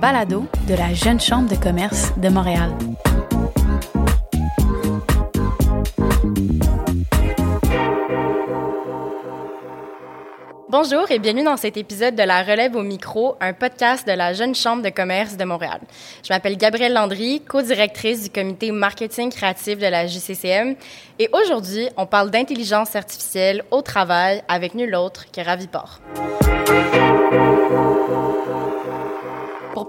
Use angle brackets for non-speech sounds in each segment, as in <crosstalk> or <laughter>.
balado de la Jeune Chambre de commerce de Montréal. Bonjour et bienvenue dans cet épisode de La Relève au micro, un podcast de la Jeune Chambre de commerce de Montréal. Je m'appelle Gabrielle Landry, co-directrice du comité marketing créatif de la JCCM. Et aujourd'hui, on parle d'intelligence artificielle au travail avec nul autre que Raviport.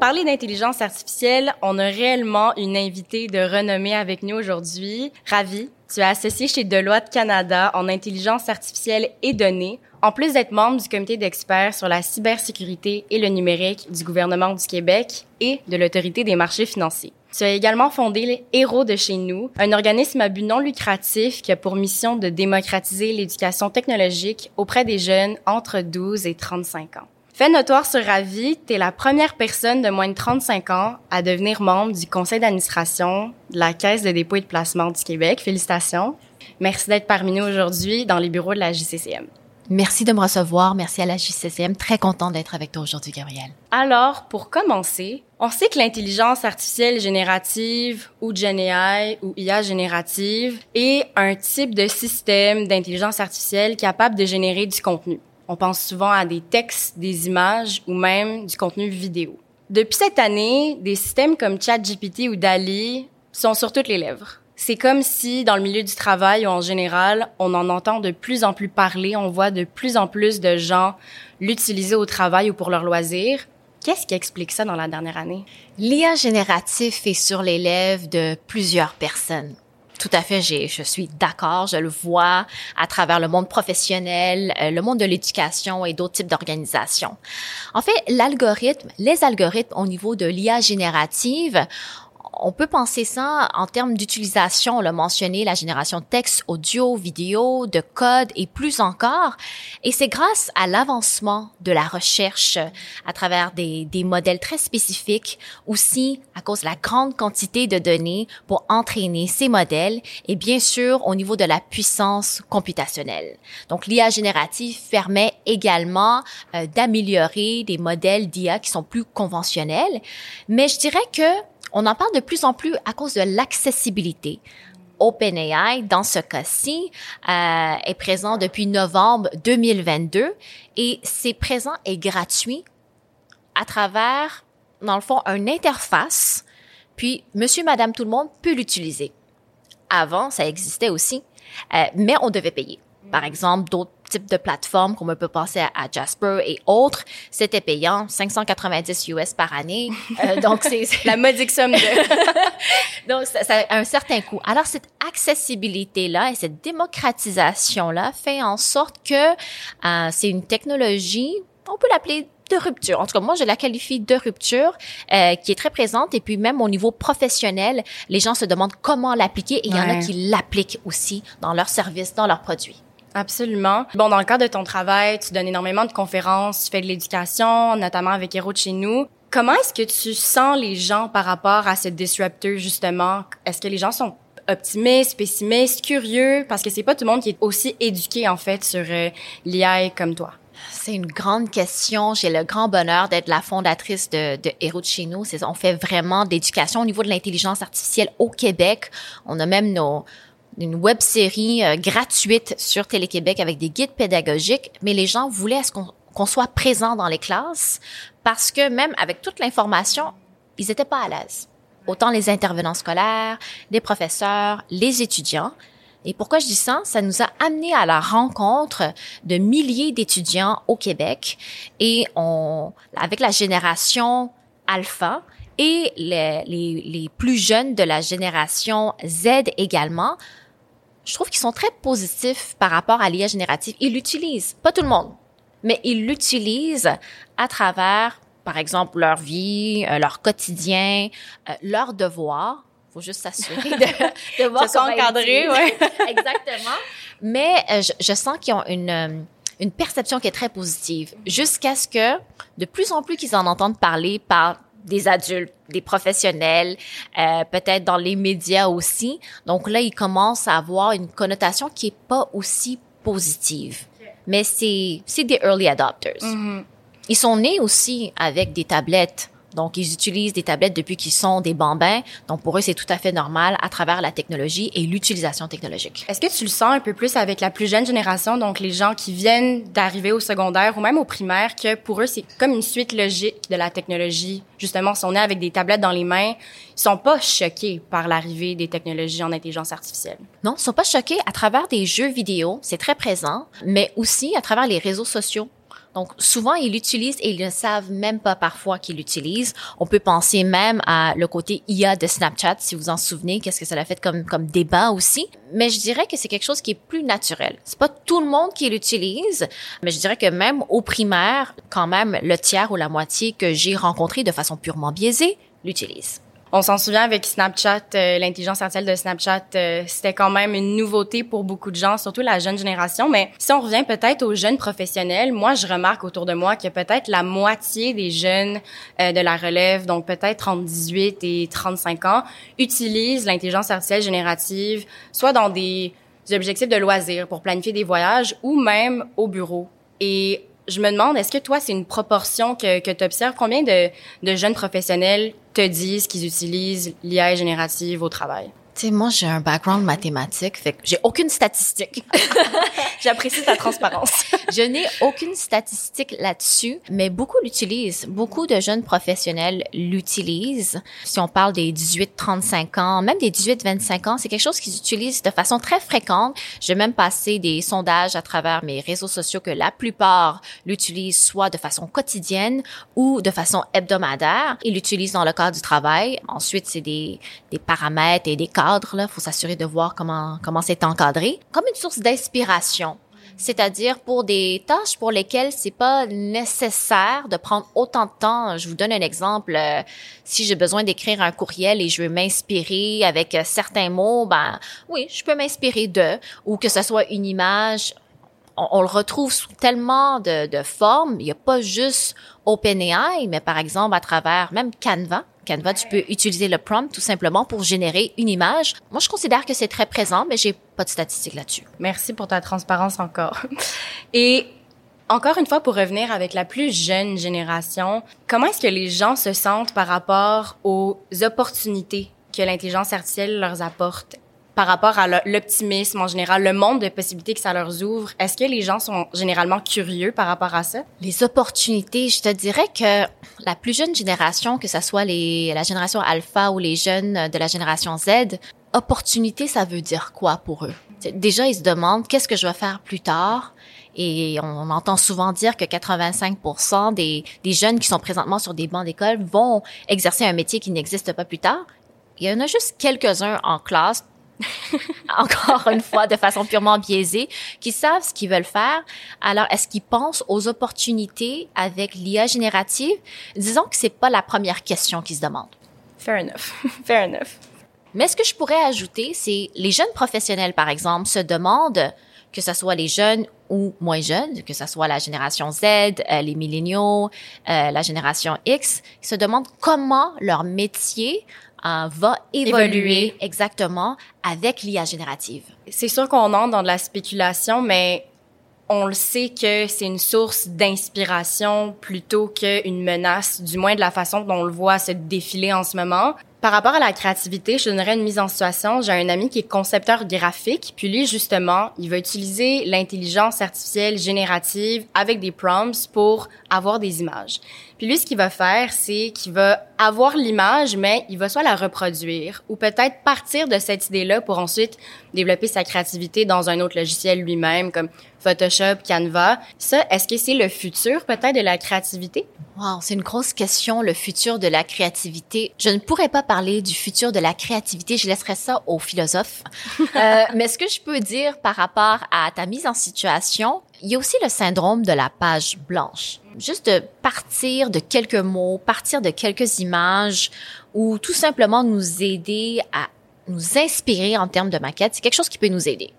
Parler d'intelligence artificielle, on a réellement une invitée de renommée avec nous aujourd'hui. Ravi, tu es associée chez Deloitte Canada en intelligence artificielle et données en plus d'être membre du comité d'experts sur la cybersécurité et le numérique du gouvernement du Québec et de l'autorité des marchés financiers. Tu as également fondé les Héros de chez nous, un organisme à but non lucratif qui a pour mission de démocratiser l'éducation technologique auprès des jeunes entre 12 et 35 ans. Fait notoire sur Ravi, tu es la première personne de moins de 35 ans à devenir membre du conseil d'administration de la Caisse de dépôt et de placement du Québec. Félicitations. Merci d'être parmi nous aujourd'hui dans les bureaux de la JCCM. Merci de me recevoir. Merci à la JCCM. Très content d'être avec toi aujourd'hui, Gabrielle. Alors, pour commencer, on sait que l'intelligence artificielle générative ou GenAI ou IA générative est un type de système d'intelligence artificielle capable de générer du contenu. On pense souvent à des textes, des images ou même du contenu vidéo. Depuis cette année, des systèmes comme ChatGPT ou DALI sont sur toutes les lèvres. C'est comme si, dans le milieu du travail ou en général, on en entend de plus en plus parler, on voit de plus en plus de gens l'utiliser au travail ou pour leur loisir. Qu'est-ce qui explique ça dans la dernière année? L'IA génératif est sur les lèvres de plusieurs personnes. Tout à fait, je suis d'accord, je le vois à travers le monde professionnel, euh, le monde de l'éducation et d'autres types d'organisations. En fait, l'algorithme, les algorithmes au niveau de l'IA générative on peut penser ça en termes d'utilisation, on l'a mentionné, la génération texte, audio, vidéo, de code et plus encore. Et c'est grâce à l'avancement de la recherche à travers des, des modèles très spécifiques, aussi à cause de la grande quantité de données pour entraîner ces modèles et bien sûr au niveau de la puissance computationnelle. Donc l'IA générative permet également euh, d'améliorer des modèles d'IA qui sont plus conventionnels, mais je dirais que on en parle de plus en plus à cause de l'accessibilité. OpenAI, dans ce cas-ci, euh, est présent depuis novembre 2022 et c'est présent et gratuit à travers, dans le fond, une interface. Puis, monsieur, madame, tout le monde peut l'utiliser. Avant, ça existait aussi, euh, mais on devait payer. Par exemple, d'autres types de plateformes, comme on peut penser à, Jasper et autres, c'était payant, 590 US par année. Euh, <laughs> donc, c'est la modique somme de... <laughs> donc, ça, ça, a un certain coût. Alors, cette accessibilité-là et cette démocratisation-là fait en sorte que euh, c'est une technologie, on peut l'appeler de rupture. En tout cas, moi, je la qualifie de rupture euh, qui est très présente. Et puis même au niveau professionnel, les gens se demandent comment l'appliquer et il y en a qui l'appliquent aussi dans leurs services, dans leurs produits. Absolument. Bon, dans le cadre de ton travail, tu donnes énormément de conférences, tu fais de l'éducation, notamment avec Héros de chez nous. Comment est-ce que tu sens les gens par rapport à ce disrupteur, justement? Est-ce que les gens sont optimistes, pessimistes, curieux? Parce que c'est pas tout le monde qui est aussi éduqué, en fait, sur euh, l'IA comme toi. C'est une grande question. J'ai le grand bonheur d'être la fondatrice de, de Héros de chez nous. On fait vraiment d'éducation au niveau de l'intelligence artificielle au Québec. On a même nos, une web série euh, gratuite sur Télé-Québec avec des guides pédagogiques, mais les gens voulaient qu'on soit présent dans les classes parce que même avec toute l'information, ils n'étaient pas à l'aise. Autant les intervenants scolaires, les professeurs, les étudiants. Et pourquoi je dis ça? Ça nous a amené à la rencontre de milliers d'étudiants au Québec et on, avec la génération alpha et les, plus jeunes de la génération Z également, je trouve qu'ils sont très positifs par rapport à l'IA générative. Ils l'utilisent, pas tout le monde, mais ils l'utilisent à travers, par exemple, leur vie, euh, leur quotidien, euh, leurs devoirs. Faut juste s'assurer de, <laughs> de voir se encadrer, ouais. <laughs> Exactement. Mais euh, je, je, sens qu'ils ont une une perception qui est très positive, jusqu'à ce que de plus en plus qu'ils en entendent parler par des adultes, des professionnels, euh, peut-être dans les médias aussi. Donc là, ils commencent à avoir une connotation qui est pas aussi positive. Mais c'est c'est des early adopters. Mm-hmm. Ils sont nés aussi avec des tablettes Donc, ils utilisent des tablettes depuis qu'ils sont des bambins. Donc, pour eux, c'est tout à fait normal à travers la technologie et l'utilisation technologique. Est-ce que tu le sens un peu plus avec la plus jeune génération, donc les gens qui viennent d'arriver au secondaire ou même au primaire, que pour eux, c'est comme une suite logique de la technologie? Justement, si on est avec des tablettes dans les mains, ils sont pas choqués par l'arrivée des technologies en intelligence artificielle. Non, ils sont pas choqués à travers des jeux vidéo, c'est très présent, mais aussi à travers les réseaux sociaux. Donc, souvent, ils l'utilisent et ils ne savent même pas parfois qu'ils l'utilisent. On peut penser même à le côté IA de Snapchat, si vous en souvenez, qu'est-ce que ça a fait comme, comme débat aussi. Mais je dirais que c'est quelque chose qui est plus naturel. C'est pas tout le monde qui l'utilise, mais je dirais que même au primaire, quand même, le tiers ou la moitié que j'ai rencontré de façon purement biaisée l'utilise. On s'en souvient avec Snapchat, euh, l'intelligence artificielle de Snapchat, euh, c'était quand même une nouveauté pour beaucoup de gens, surtout la jeune génération. Mais si on revient peut-être aux jeunes professionnels, moi, je remarque autour de moi que peut-être la moitié des jeunes euh, de la relève, donc peut-être entre 18 et 35 ans, utilisent l'intelligence artificielle générative, soit dans des objectifs de loisirs pour planifier des voyages ou même au bureau. Et je me demande, est-ce que toi, c'est une proportion que, que tu observes? Combien de, de jeunes professionnels te disent qu'ils utilisent l'IA générative au travail? Tu sais, moi, j'ai un background mathématique, fait que j'ai aucune statistique. <laughs> J'apprécie ta transparence. <laughs> je n'ai aucune statistique là-dessus, mais beaucoup l'utilisent. Beaucoup de jeunes professionnels l'utilisent. Si on parle des 18-35 ans, même des 18-25 ans, c'est quelque chose qu'ils utilisent de façon très fréquente. J'ai même passé des sondages à travers mes réseaux sociaux que la plupart l'utilisent soit de façon quotidienne ou de façon hebdomadaire. Ils l'utilisent dans le cadre du travail. Ensuite, c'est des, des paramètres et des cadres. Là, faut s'assurer de voir comment comment c'est encadré, comme une source d'inspiration c'est-à-dire pour des tâches pour lesquelles c'est pas nécessaire de prendre autant de temps. Je vous donne un exemple. Euh, si j'ai besoin d'écrire un courriel et je veux m'inspirer avec euh, certains mots, ben oui, je peux m'inspirer de, ou que ce soit une image. On, le retrouve sous tellement de, de formes. Il n'y a pas juste OpenAI, mais par exemple à travers même Canva Tu peux utiliser le prompt tout simplement pour générer une image. Moi, je considère que c'est très présent, mais j'ai pas de statistiques là-dessus. Merci pour ta transparence encore. <laughs> Et encore une fois, pour revenir avec la plus jeune génération, comment est-ce que les gens se sentent par rapport aux opportunités que l'intelligence artificielle leur apporte? Par rapport à l'optimisme en général, le monde de possibilités que ça leur ouvre, est-ce que les gens sont généralement curieux par rapport à ça? Les opportunités, je te dirais que la plus jeune génération, que ce soit les, la génération alpha ou les jeunes de la génération Z, opportunité, ça veut dire quoi pour eux? Déjà, ils se demandent qu'est-ce que je vais faire plus tard? Et on entend souvent dire que 85% des, des jeunes qui sont présentement sur des bancs d'école vont exercer un métier qui n'existe pas plus tard. Il y en a juste quelques-uns en classe, <laughs> encore une fois, de façon purement biaisée, qui savent ce qu'ils veulent faire. Alors, est-ce qu'ils pensent aux opportunités avec l'IA générative? Disons que c'est pas la première question qu'ils se demandent. Fair enough. <laughs> Fair enough. Mais ce que je pourrais ajouter, c'est les jeunes professionnels, par exemple, se demandent que ce soit les jeunes ou moins jeunes, que ce soit la génération Z, euh, les milléniaux, euh, la génération X, se demandent comment leur métier euh, va évoluer, exactement avec l'IA générative. C'est sûr qu'on entre dans de la spéculation, mais on le sait que c'est une source d'inspiration plutôt qu'une menace, du moins de la façon dont on le voit se défiler en ce moment. Par rapport à la créativité, je donnerais une mise en situation. J'ai un ami qui est concepteur graphique, puis lui, justement, il va utiliser l'intelligence artificielle générative avec des prompts pour avoir des images. Puis lui, ce qu'il va faire, c'est qu'il va avoir l'image, mais il va soit la reproduire ou peut-être partir de cette idée-là pour ensuite développer sa créativité dans un autre logiciel lui-même, comme Photoshop, Canva. Ça, est-ce que c'est le futur peut-être de la créativité? Wow, c'est une grosse question, le futur de la créativité. Je ne pourrais pas parler du futur de la créativité, je laisserai ça aux philosophes. <laughs> euh, mais ce que je peux dire par rapport à ta mise en situation, il y a aussi le syndrome de la page blanche. Juste de partir de quelques mots, partir de quelques images ou tout simplement nous aider à nous inspirer en termes de maquette, c'est quelque chose qui peut nous aider.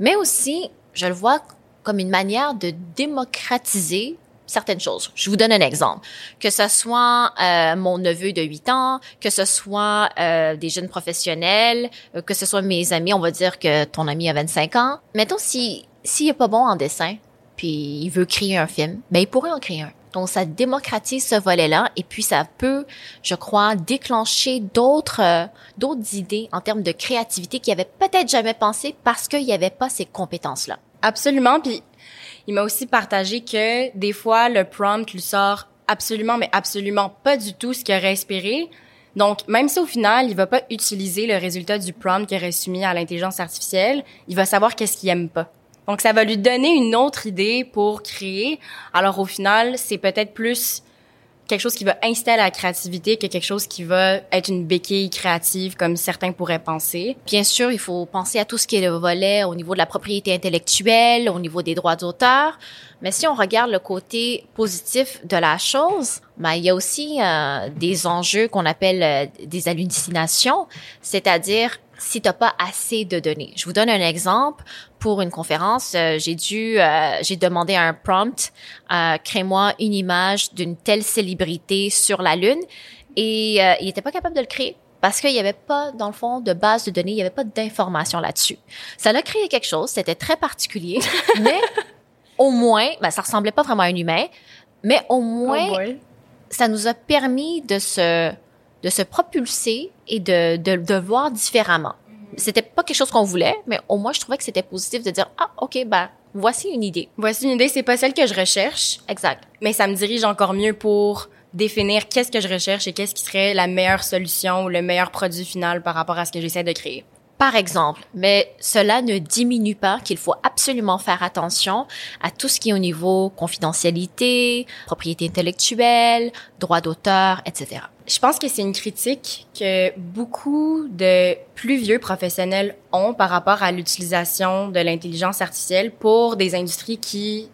Mais aussi, je le vois comme une manière de démocratiser certaines choses. Je vous donne un exemple. Que ce soit euh, mon neveu de 8 ans, que ce soit euh, des jeunes professionnels, euh, que ce soit mes amis, on va dire que ton ami a 25 ans. Mettons, si s'il est pas bon en dessin, puis il veut créer un film, ben il pourrait en créer un. Donc, ça démocratise ce volet-là et puis ça peut, je crois, déclencher d'autres euh, d'autres idées en termes de créativité qui avaient peut-être jamais pensé parce qu'il n'y avait pas ces compétences-là. Absolument. Puis il m'a aussi partagé que des fois le prompt lui sort absolument, mais absolument pas du tout ce qu'il aurait espéré. Donc, même si au final, il va pas utiliser le résultat du prompt qu'il aurait soumis à l'intelligence artificielle, il va savoir qu'est-ce qu'il aime pas. Donc, ça va lui donner une autre idée pour créer. Alors, au final, c'est peut-être plus quelque chose qui va installer la créativité que quelque chose qui va être une béquille créative comme certains pourraient penser. Bien sûr, il faut penser à tout ce qui est le volet au niveau de la propriété intellectuelle, au niveau des droits d'auteur. Mais si on regarde le côté positif de la chose, ben, il y a aussi euh, des enjeux qu'on appelle euh, des hallucinations, c'est-à-dire si tu n'as pas assez de données. Je vous donne un exemple. Pour une conférence, euh, j'ai dû, euh, j'ai demandé un prompt, euh, crée-moi une image d'une telle célébrité sur la Lune, et il n'était pas capable de le créer parce qu'il n'y avait pas, dans le fond, de base de données, il n'y avait pas d'informations là-dessus. Ça a créé quelque chose, c'était très particulier, <laughs> mais au moins, ben, ça ressemblait pas vraiment à un humain, mais au moins, oh ça nous a permis de se de se propulser et de, de, de voir différemment. C'était pas quelque chose qu'on voulait, mais au moins je trouvais que c'était positif de dire ah ok ben voici une idée. Voici une idée, c'est pas celle que je recherche. Exact. Mais ça me dirige encore mieux pour définir qu'est-ce que je recherche et qu'est-ce qui serait la meilleure solution ou le meilleur produit final par rapport à ce que j'essaie de créer par exemple, mais cela ne diminue pas qu'il faut absolument faire attention à tout ce qui est au niveau confidentialité, propriété intellectuelle, droit d'auteur, etc. Je pense que c'est une critique que beaucoup de plus vieux professionnels ont par rapport à l'utilisation de l'intelligence artificielle pour des industries qui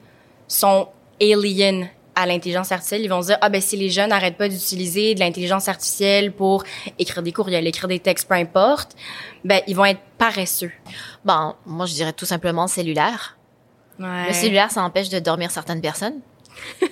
sont alien à l'intelligence artificielle, ils vont se dire ah ben si les jeunes n'arrêtent pas d'utiliser de l'intelligence artificielle pour écrire des courriels, écrire des textes, peu importe, ben ils vont être paresseux. Bon, moi je dirais tout simplement cellulaire. Ouais. Le cellulaire, ça empêche de dormir certaines personnes. <laughs>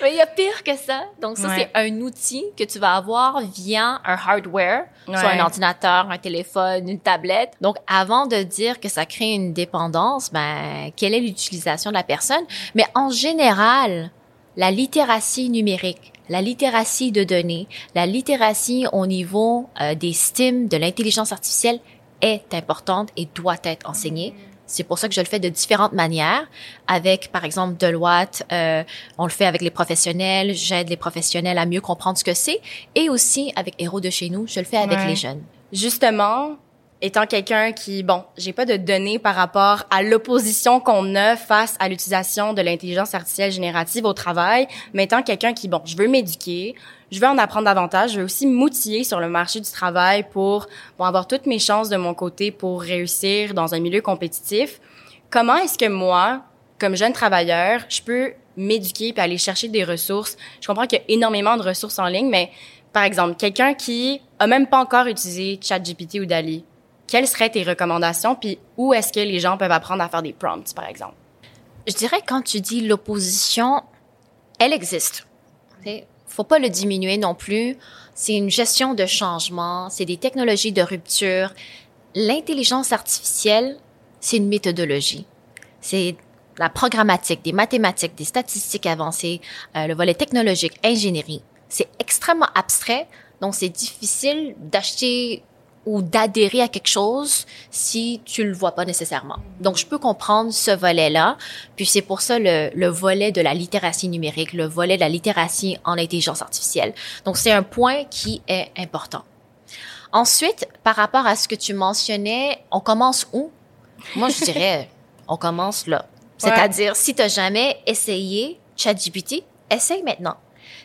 <laughs> Mais il y a pire que ça. Donc ça, c'est un outil que tu vas avoir via un hardware, soit un ordinateur, un téléphone, une tablette. Donc avant de dire que ça crée une dépendance, ben quelle est l'utilisation de la personne? Mais en général, la littératie numérique, la littératie de données, la littératie au niveau euh, des STEM, de l'intelligence artificielle est importante et doit être enseignée. C'est pour ça que je le fais de différentes manières. Avec, par exemple, Deloitte, euh, on le fait avec les professionnels. J'aide les professionnels à mieux comprendre ce que c'est. Et aussi, avec Héros de chez nous, je le fais avec les jeunes. Justement, étant quelqu'un qui, bon, j'ai pas de données par rapport à l'opposition qu'on a face à l'utilisation de l'intelligence artificielle générative au travail, mais étant quelqu'un qui, bon, je veux m'éduquer, je veux en apprendre davantage. Je veux aussi m'outiller sur le marché du travail pour, pour avoir toutes mes chances de mon côté pour réussir dans un milieu compétitif. Comment est-ce que moi, comme jeune travailleur, je peux m'éduquer puis aller chercher des ressources? Je comprends qu'il y a énormément de ressources en ligne, mais par exemple, quelqu'un qui a même pas encore utilisé ChatGPT ou Dali, quelles seraient tes recommandations puis où est-ce que les gens peuvent apprendre à faire des prompts, par exemple? Je dirais quand tu dis l'opposition, elle existe faut pas le diminuer non plus. C'est une gestion de changement, c'est des technologies de rupture. L'intelligence artificielle, c'est une méthodologie. C'est la programmatique, des mathématiques, des statistiques avancées, euh, le volet technologique, ingénierie. C'est extrêmement abstrait, donc c'est difficile d'acheter ou d'adhérer à quelque chose si tu le vois pas nécessairement. Donc, je peux comprendre ce volet-là. Puis, c'est pour ça le, le, volet de la littératie numérique, le volet de la littératie en intelligence artificielle. Donc, c'est un point qui est important. Ensuite, par rapport à ce que tu mentionnais, on commence où? Moi, je dirais, on commence là. C'est-à-dire, si tu jamais essayé ChatGPT, essaye maintenant.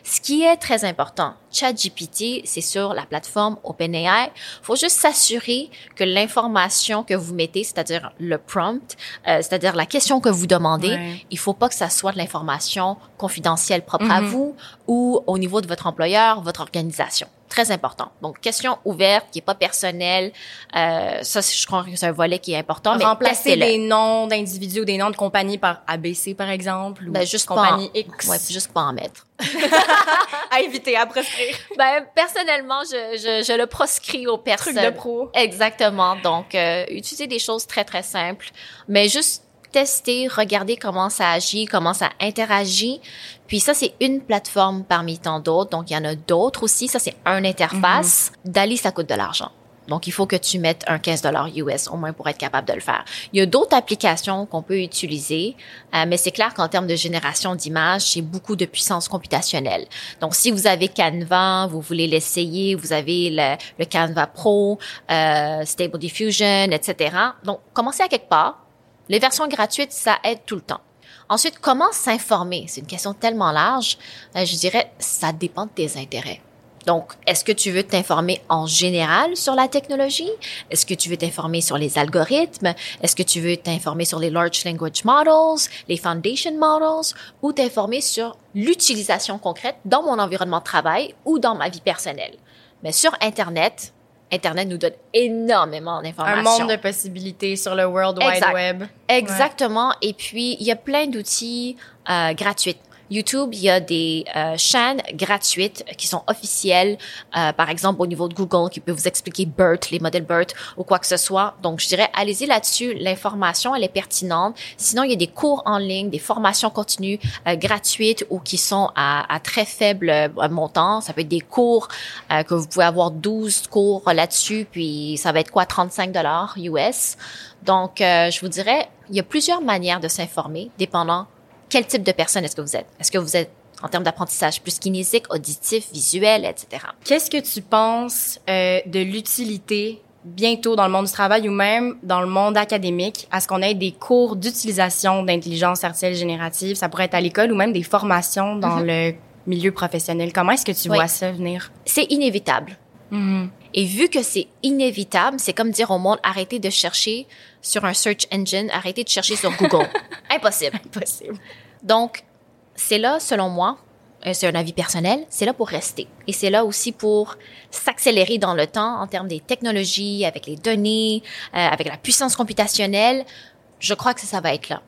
Ce qui est très important, ChatGPT, c'est sur la plateforme OpenAI. faut juste s'assurer que l'information que vous mettez, c'est-à-dire le prompt, euh, c'est-à-dire la question que vous demandez, il faut pas que ça soit de l'information confidentielle propre à mm-hmm. vous ou au niveau de votre employeur, votre organisation très important. Donc, question ouverte, qui est pas personnelle. Euh, ça, je crois que c'est un volet qui est important. Remplacer des noms d'individus ou des noms de compagnies par ABC, par exemple, ou ben, juste compagnie en, X. Ouais, juste pas en mettre. <laughs> à éviter, à proscrire. <laughs> Ben, personnellement, je, je, je le proscris aux personnes. Truc de pro. Exactement. Donc, euh, utiliser des choses très, très simples, mais juste tester, regarder comment ça agit, comment ça interagit. Puis ça, c'est une plateforme parmi tant d'autres. Donc, il y en a d'autres aussi. Ça, c'est un interface. Dali, ça coûte de l'argent. Donc, il faut que tu mettes un 15 dollars US au moins pour être capable de le faire. Il y a d'autres applications qu'on peut utiliser, euh, mais c'est clair qu'en termes de génération d'images, c'est beaucoup de puissance computationnelle. Donc, si vous avez Canva, vous voulez l'essayer, vous avez le, le Canva Pro, euh, Stable Diffusion, etc. Donc, commencez à quelque part. Les versions gratuites, ça aide tout le temps. Ensuite, comment s'informer? C'est une question tellement large. Euh, je dirais, ça dépend de tes intérêts. Donc, est-ce que tu veux t'informer en général sur la technologie? Est-ce que tu veux t'informer sur les algorithmes? Est-ce que tu veux t'informer sur les large language models, les foundation models, ou t'informer sur l'utilisation concrète dans mon environnement de travail ou dans ma vie personnelle? Mais sur Internet, Internet nous donne énormément d'informations. Un monde de possibilités sur le World Wide Web. Exactement. Et puis, il y a plein d'outils euh, gratuits. YouTube, il y a des euh, chaînes gratuites qui sont officielles, euh, par exemple au niveau de Google, qui peut vous expliquer BERT, les modèles BERT ou quoi que ce soit. Donc, je dirais, allez-y là-dessus. L'information, elle est pertinente. Sinon, il y a des cours en ligne, des formations continues euh, gratuites ou qui sont à, à très faible euh, montant. Ça peut être des cours euh, que vous pouvez avoir 12 cours là-dessus, puis ça va être quoi, 35 dollars US. Donc, je vous dirais, il y a plusieurs manières de s'informer, dépendant quel type de personne est-ce que vous êtes? Est-ce que vous êtes en termes d'apprentissage plus kinésique, auditif, visuel, etc. Qu'est-ce que tu penses euh, de l'utilité bientôt dans le monde du travail ou même dans le monde académique? À ce qu'on ait des cours d'utilisation d'intelligence artificielle générative? Ça pourrait être à l'école ou même des formations dans mm-hmm. le milieu professionnel. Comment est-ce que tu vois ça venir? C'est inévitable. Mm-hmm. Et vu que c'est inévitable, c'est comme dire au monde, arrêtez de chercher sur un search engine, arrêtez de chercher sur Google. <laughs> Impossible. Impossible. Donc, c'est là, selon moi, euh, c'est un avis personnel, c'est là pour rester. Et c'est là aussi pour s'accélérer dans le temps en termes des technologies, avec les données, euh, avec la puissance computationnelle. Je crois que ça va être là.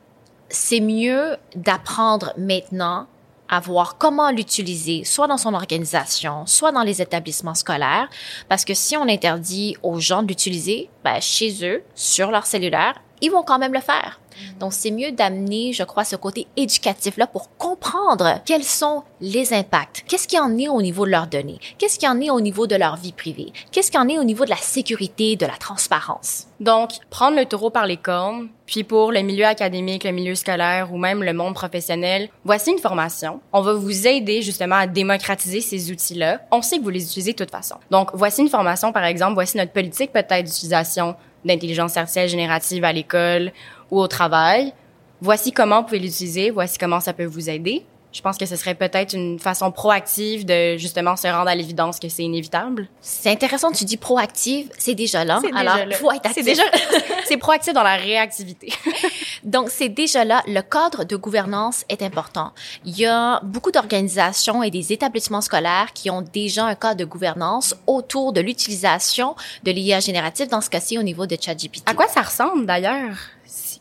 C'est mieux d'apprendre maintenant à voir comment l'utiliser, soit dans son organisation, soit dans les établissements scolaires, parce que si on interdit aux gens de l'utiliser, ben, chez eux, sur leur cellulaire, ils vont quand même le faire. Donc, c'est mieux d'amener, je crois, ce côté éducatif-là pour comprendre quels sont les impacts. Qu'est-ce qui en est au niveau de leurs données? Qu'est-ce qui en est au niveau de leur vie privée? Qu'est-ce qui en est au niveau de la sécurité, de la transparence? Donc, prendre le taureau par les cornes, puis pour le milieu académique, le milieu scolaire ou même le monde professionnel, voici une formation. On va vous aider justement à démocratiser ces outils-là. On sait que vous les utilisez de toute façon. Donc, voici une formation, par exemple, voici notre politique peut-être d'utilisation d'intelligence artificielle générative à l'école ou au travail. Voici comment vous pouvez l'utiliser, voici comment ça peut vous aider. Je pense que ce serait peut-être une façon proactive de justement se rendre à l'évidence que c'est inévitable. C'est intéressant, tu dis proactive, c'est déjà là. Alors, faut être C'est déjà, <laughs> c'est proactif dans la réactivité. <laughs> Donc, c'est déjà là. Le cadre de gouvernance est important. Il y a beaucoup d'organisations et des établissements scolaires qui ont déjà un cadre de gouvernance autour de l'utilisation de l'IA générative, dans ce cas-ci au niveau de ChatGPT. À quoi ça ressemble d'ailleurs?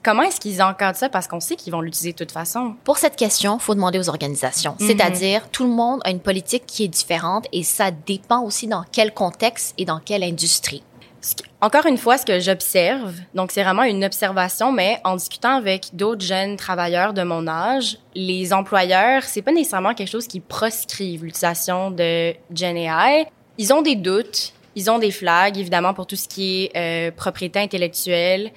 Comment est-ce qu'ils encadrent ça? Parce qu'on sait qu'ils vont l'utiliser de toute façon. Pour cette question, faut demander aux organisations. Mhm. C'est-à-dire, tout le monde a une politique qui est différente et ça dépend aussi dans quel contexte et dans quelle industrie. Encore une fois, ce que j'observe, donc c'est vraiment une observation, mais en discutant avec d'autres jeunes travailleurs de mon âge, les employeurs, c'est pas nécessairement quelque chose qui proscrivent l'utilisation de Gen AI. Ils ont des doutes, ils ont des flags, évidemment, pour tout ce qui est euh, propriété intellectuelle,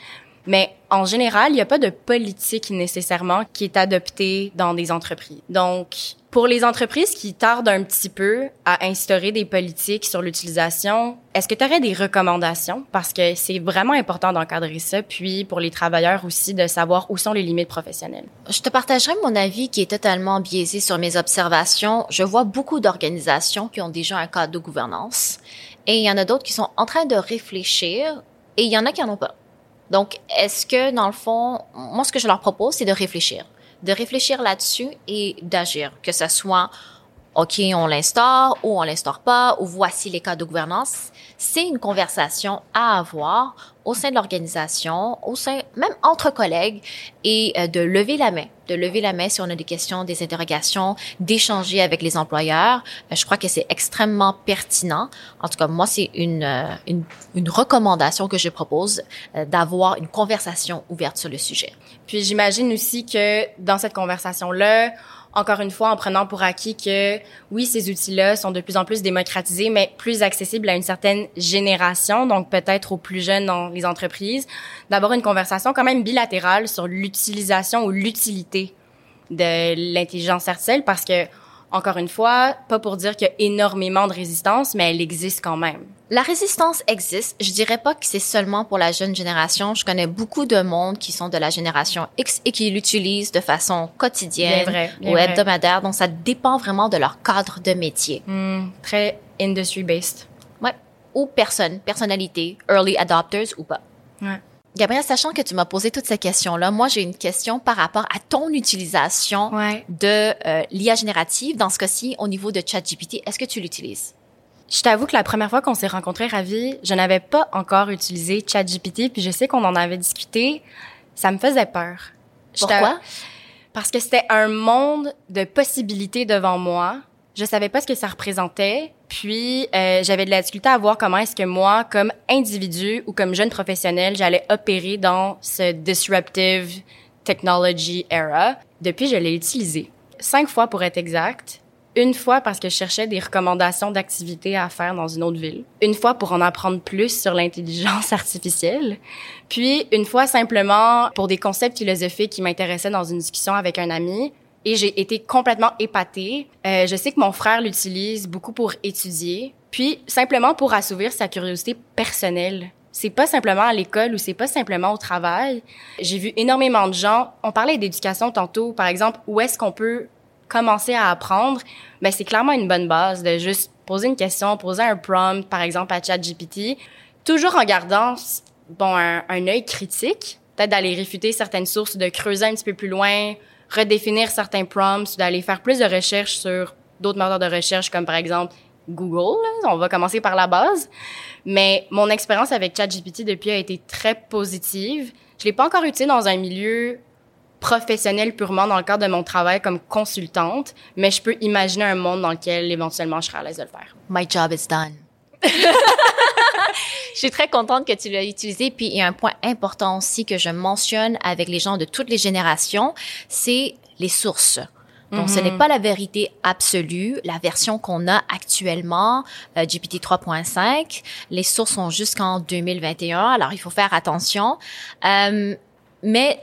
mais en général, il n'y a pas de politique nécessairement qui est adoptée dans des entreprises. Donc, pour les entreprises qui tardent un petit peu à instaurer des politiques sur l'utilisation, est-ce que tu aurais des recommandations? Parce que c'est vraiment important d'encadrer ça, puis pour les travailleurs aussi de savoir où sont les limites professionnelles. Je te partagerai mon avis qui est totalement biaisé sur mes observations. Je vois beaucoup d'organisations qui ont déjà un cadre de gouvernance et il y en a d'autres qui sont en train de réfléchir et il y en a qui n'en ont pas. Donc, est-ce que, dans le fond, moi, ce que je leur propose, c'est de réfléchir. De réfléchir là-dessus et d'agir. Que ce soit, OK, on l'instaure ou on l'instaure pas, ou voici les cas de gouvernance. C'est une conversation à avoir au sein de l'organisation, au sein, même entre collègues, et euh, de lever la main, de lever la main si on a des questions, des interrogations, d'échanger avec les employeurs. Euh, je crois que c'est extrêmement pertinent. En tout cas, moi, c'est une, euh, une, une, recommandation que je propose d'avoir une conversation ouverte sur le sujet. Puis j'imagine aussi que dans cette conversation-là, encore une fois, en prenant pour acquis que oui, ces outils-là sont de plus en plus démocratisés, mais plus accessibles à une certaine génération, donc peut-être aux plus jeunes dans les entreprises, d'avoir une conversation quand même bilatérale sur l'utilisation ou l'utilité de l'intelligence artificielle, parce que encore une fois, pas pour dire qu'il y a énormément de résistance, mais elle existe quand même. La résistance existe. Je dirais pas que c'est seulement pour la jeune génération. Je connais beaucoup de monde qui sont de la génération X et qui l'utilisent de façon quotidienne ou hebdomadaire. Donc, ça dépend vraiment de leur cadre de métier. Hmm, très industry-based. Ouais. Ou personne, personnalité, early adopters ou pas. Ouais. Gabrielle, sachant que tu m'as posé toutes ces questions-là, moi j'ai une question par rapport à ton utilisation de euh, l'IA générative, dans ce cas-ci au niveau de ChatGPT. Est-ce que tu l'utilises? Je t'avoue que la première fois qu'on s'est rencontrés, Ravi, je n'avais pas encore utilisé ChatGPT, puis je sais qu'on en avait discuté. Ça me faisait peur. Pourquoi? Parce que c'était un monde de possibilités devant moi. Je savais pas ce que ça représentait. Puis euh, j'avais de la difficulté à voir comment est-ce que moi, comme individu ou comme jeune professionnel, j'allais opérer dans ce disruptive technology era. Depuis, je l'ai utilisé cinq fois pour être exact. Une fois parce que je cherchais des recommandations d'activités à faire dans une autre ville. Une fois pour en apprendre plus sur l'intelligence <laughs> artificielle. Puis une fois simplement pour des concepts philosophiques qui m'intéressaient dans une discussion avec un ami et j'ai été complètement épatée. Euh, je sais que mon frère l'utilise beaucoup pour étudier, puis simplement pour assouvir sa curiosité personnelle. C'est pas simplement à l'école ou c'est pas simplement au travail. J'ai vu énormément de gens. On parlait d'éducation tantôt, par exemple, où est-ce qu'on peut commencer à apprendre Ben c'est clairement une bonne base de juste poser une question, poser un prompt, par exemple à ChatGPT, toujours en gardant bon un, œil critique, peut-être d'aller réfuter certaines sources, de creuser un petit peu plus loin, redéfinir certains prompts, d'aller faire plus de recherches sur d'autres moteurs de recherche comme par exemple Google. On va commencer par la base. Mais mon expérience avec ChatGPT depuis a été très positive. Je l'ai pas encore utilisé dans un milieu professionnel purement dans le cadre de mon travail comme consultante, mais je peux imaginer un monde dans lequel éventuellement je serai à l'aise de le faire. My job is done. <laughs> je suis très contente que tu l'as utilisé. Puis il y a un point important aussi que je mentionne avec les gens de toutes les générations, c'est les sources. Donc, ce n'est mhm. pas la vérité absolue. La version qu'on a actuellement, euh, GPT 3.5, les sources sont jusqu'en 2021. Alors, il faut faire attention. Euh, mais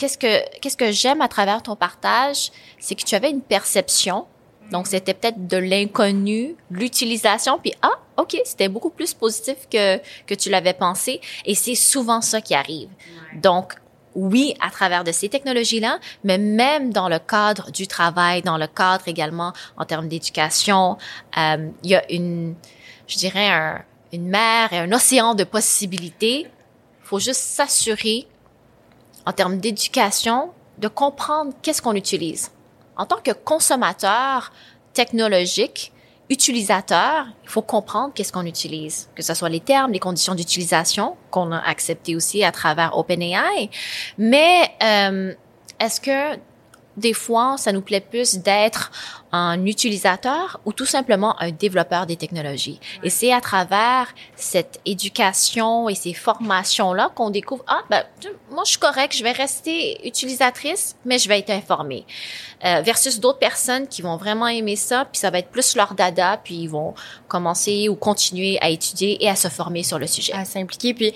qu'est-ce que qu'est-ce que j'aime à travers ton partage, c'est que tu avais une perception donc, c'était peut-être de l'inconnu, l'utilisation, puis ah, OK, c'était beaucoup plus positif que, que tu l'avais pensé. Et c'est souvent ça qui arrive. Donc, oui, à travers de ces technologies-là, mais même dans le cadre du travail, dans le cadre également en termes d'éducation, euh, il y a une, je dirais, un, une mer et un océan de possibilités. Il faut juste s'assurer, en termes d'éducation, de comprendre qu'est-ce qu'on utilise en tant que consommateur technologique, utilisateur, il faut comprendre qu'est-ce qu'on utilise, que ce soit les termes, les conditions d'utilisation qu'on a acceptées aussi à travers OpenAI. Mais euh, est-ce que des fois, ça nous plaît plus d'être un utilisateur ou tout simplement un développeur des technologies. Et c'est à travers cette éducation et ces formations-là qu'on découvre, ah, ben, moi, je suis correct, je vais rester utilisatrice, mais je vais être informée. Euh, versus d'autres personnes qui vont vraiment aimer ça, puis ça va être plus leur dada, puis ils vont commencer ou continuer à étudier et à se former sur le sujet. À s'impliquer, puis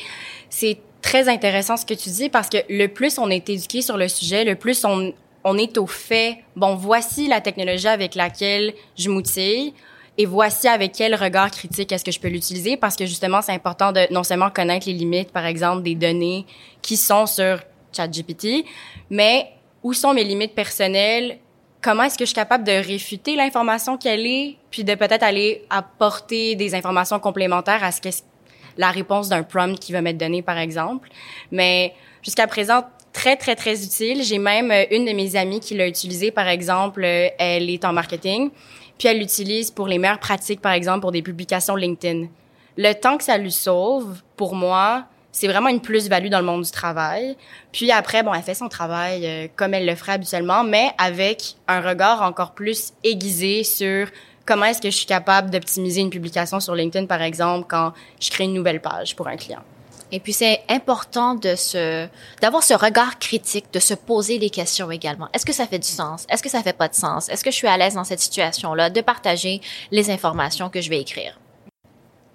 c'est très intéressant ce que tu dis parce que le plus on est éduqué sur le sujet, le plus on, on est au fait, bon, voici la technologie avec laquelle je m'outille et voici avec quel regard critique est-ce que je peux l'utiliser parce que justement, c'est important de non seulement connaître les limites, par exemple, des données qui sont sur ChatGPT, mais où sont mes limites personnelles? Comment est-ce que je suis capable de réfuter l'information qu'elle est, puis de peut-être aller apporter des informations complémentaires à ce que la réponse d'un prompt qui va m'être donné, par exemple? Mais jusqu'à présent, très, très, très utile. J'ai même euh, une de mes amies qui l'a utilisé, par exemple, euh, elle est en marketing, puis elle l'utilise pour les meilleures pratiques, par exemple, pour des publications LinkedIn. Le temps que ça lui sauve, pour moi, c'est vraiment une plus-value dans le monde du travail. Puis après, bon, elle fait son travail euh, comme elle le ferait habituellement, mais avec un regard encore plus aiguisé sur comment est-ce que je suis capable d'optimiser une publication sur LinkedIn, par exemple, quand je crée une nouvelle page pour un client. Et puis c'est important de se d'avoir ce regard critique, de se poser les questions également. Est-ce que ça fait du sens? Est-ce que ça fait pas de sens? Est-ce que je suis à l'aise dans cette situation-là de partager les informations que je vais écrire?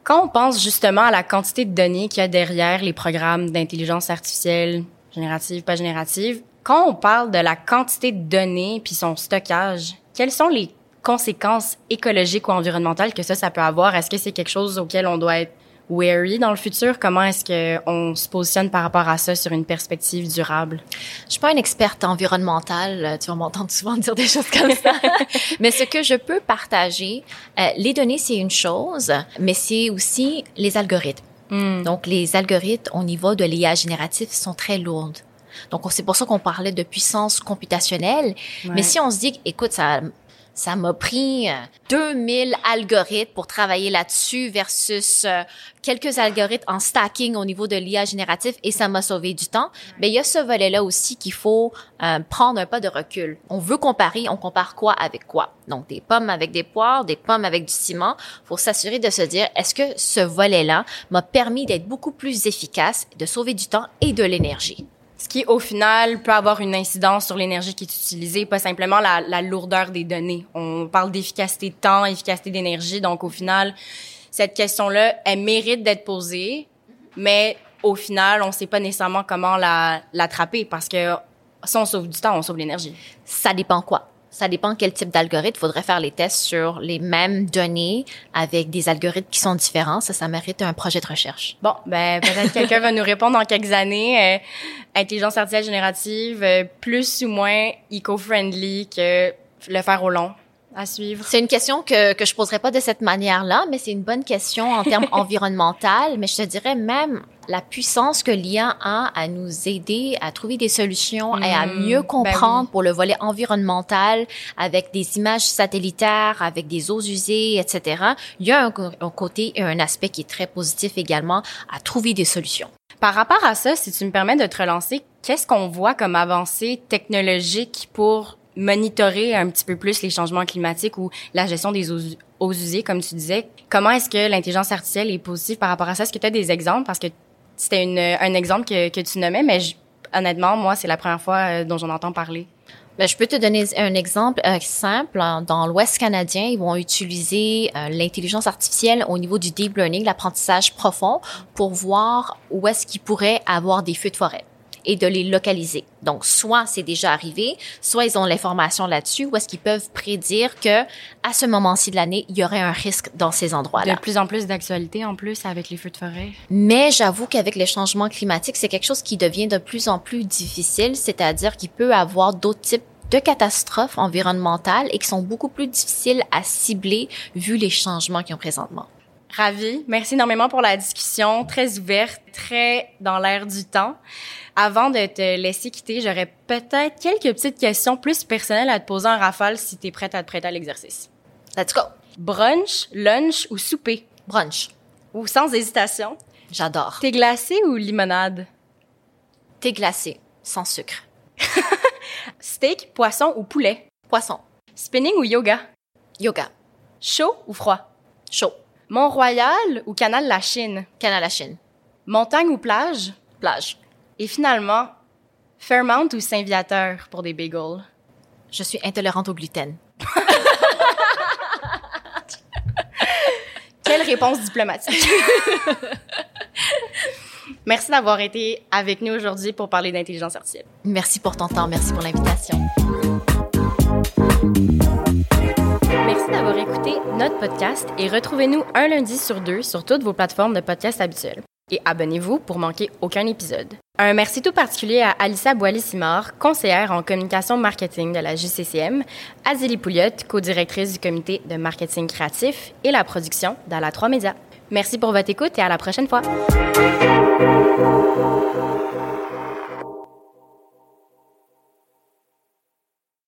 Quand on pense justement à la quantité de données qu'il y a derrière les programmes d'intelligence artificielle générative, pas générative, quand on parle de la quantité de données puis son stockage, quelles sont les conséquences écologiques ou environnementales que ça, ça peut avoir? Est-ce que c'est quelque chose auquel on doit être wary dans le futur? Comment est-ce qu'on se positionne par rapport à ça sur une perspective durable? Je suis pas une experte environnementale, euh, tu vas m'entendre souvent dire des choses comme ça, <laughs> mais ce que je peux partager, euh, les données, c'est une chose, mais c'est aussi les algorithmes. Mm. Donc, les algorithmes au niveau de l'IA génératif sont très lourdes. Donc, c'est pour ça qu'on parlait de puissance computationnelle. Mais si on se dit, écoute, ça ça m'a pris 2000 euh, algorithmes pour travailler là-dessus versus euh, quelques algorithmes en stacking au niveau de l'IA génératif et ça m'a sauvé du temps. Mais il y a ce volet-là aussi qu'il faut euh, prendre un pas de recul. On veut comparer, on compare quoi avec quoi? Donc des pommes avec des poires, des pommes avec du ciment. Faut s'assurer de se dire est-ce que ce volet-là m'a permis d'être beaucoup plus efficace, de sauver du temps et de l'énergie? Ce qui, au final, peut avoir une incidence sur l'énergie qui est utilisée, pas simplement la, la lourdeur des données. On parle d'efficacité de temps, efficacité d'énergie. Donc, au final, cette question-là, elle mérite d'être posée, mais au final, on sait pas nécessairement comment la l'attraper parce que si on sauve du temps, on sauve l'énergie. Ça dépend quoi? Ça dépend quel type d'algorithme. Il faudrait faire les tests sur les mêmes données avec des algorithmes qui sont différents. Ça, ça mérite un projet de recherche. Bon, ben peut-être quelqu'un va nous répondre dans quelques années. Euh, intelligence artificielle générative, euh, plus ou moins eco-friendly que le faire au long à suivre? C'est une question que, que je poserais pas de cette manière-là, mais c'est une bonne question en termes <laughs> environnementaux. Mais je te dirais même la puissance que l'IA a à nous aider à trouver des solutions et à hmm. mieux ben comprendre pour le volet environnemental avec des images satellitaires, avec des eaux usées, etc. Il y a un, un côté et un aspect qui est très positif également à trouver des solutions. Par rapport à ça, si tu me permets de te relancer, qu'est-ce qu'on voit comme avancée technologique pour monitorer un petit peu plus les changements climatiques ou la gestion des eaux, usées, comme tu disais. Comment est-ce que l'intelligence artificielle est positive par rapport à ça? Est-ce que tu as des exemples? Parce que c'était un exemple que, tu nommais, mais honnêtement, moi, c'est la première fois euh, dont j'en entends parler. Ben, je peux te donner un exemple euh, simple. Dans l'Ouest canadien, ils vont utiliser euh, l'intelligence artificielle au niveau du deep learning, l'apprentissage profond, pour voir où est-ce qu'ils pourraient avoir des feux de forêt et de les localiser. Donc, soit c'est déjà arrivé, soit ils ont l'information là-dessus, ou est-ce qu'ils peuvent prédire que à ce moment-ci de l'année, il y aurait un risque dans ces endroits-là. De plus en plus d'actualité en plus avec les feux de forêt. Mais j'avoue qu'avec les changements climatiques, c'est quelque chose qui devient de plus en plus difficile, c'est-à-dire qu'il peut avoir d'autres types de catastrophes environnementales et qui sont beaucoup plus difficiles à cibler vu les changements qu'ils ont présentement. Ravi. Merci énormément pour la discussion, très ouverte, très dans l'air du temps. Avant de te laisser quitter, j'aurais peut-être quelques petites questions plus personnelles à te poser en rafale si tu es prête à te prêter à l'exercice. Let's go. Brunch, lunch ou souper? Brunch. Ou sans hésitation? J'adore. Thé glacé ou limonade? Thé glacé, sans sucre. <laughs> Steak, poisson ou poulet? Poisson. Spinning ou yoga? Yoga. Chaud ou froid? Chaud. Mont-Royal ou Canal La Chine? Canal La Chine. Montagne ou plage? Plage. Et finalement, Fairmount ou Saint-Viateur pour des bagels? Je suis intolérante au gluten. <laughs> Quelle réponse diplomatique. <laughs> merci d'avoir été avec nous aujourd'hui pour parler d'intelligence artificielle. Merci pour ton temps, merci pour l'invitation. Écouté notre podcast et retrouvez-nous un lundi sur deux sur toutes vos plateformes de podcast habituelles. Et abonnez-vous pour manquer aucun épisode. Un merci tout particulier à Alissa Boilly-Simard, conseillère en communication marketing de la JCCM, Azélie Pouliot, co-directrice du comité de marketing créatif et la production d'Ala 3 Médias. Merci pour votre écoute et à la prochaine fois.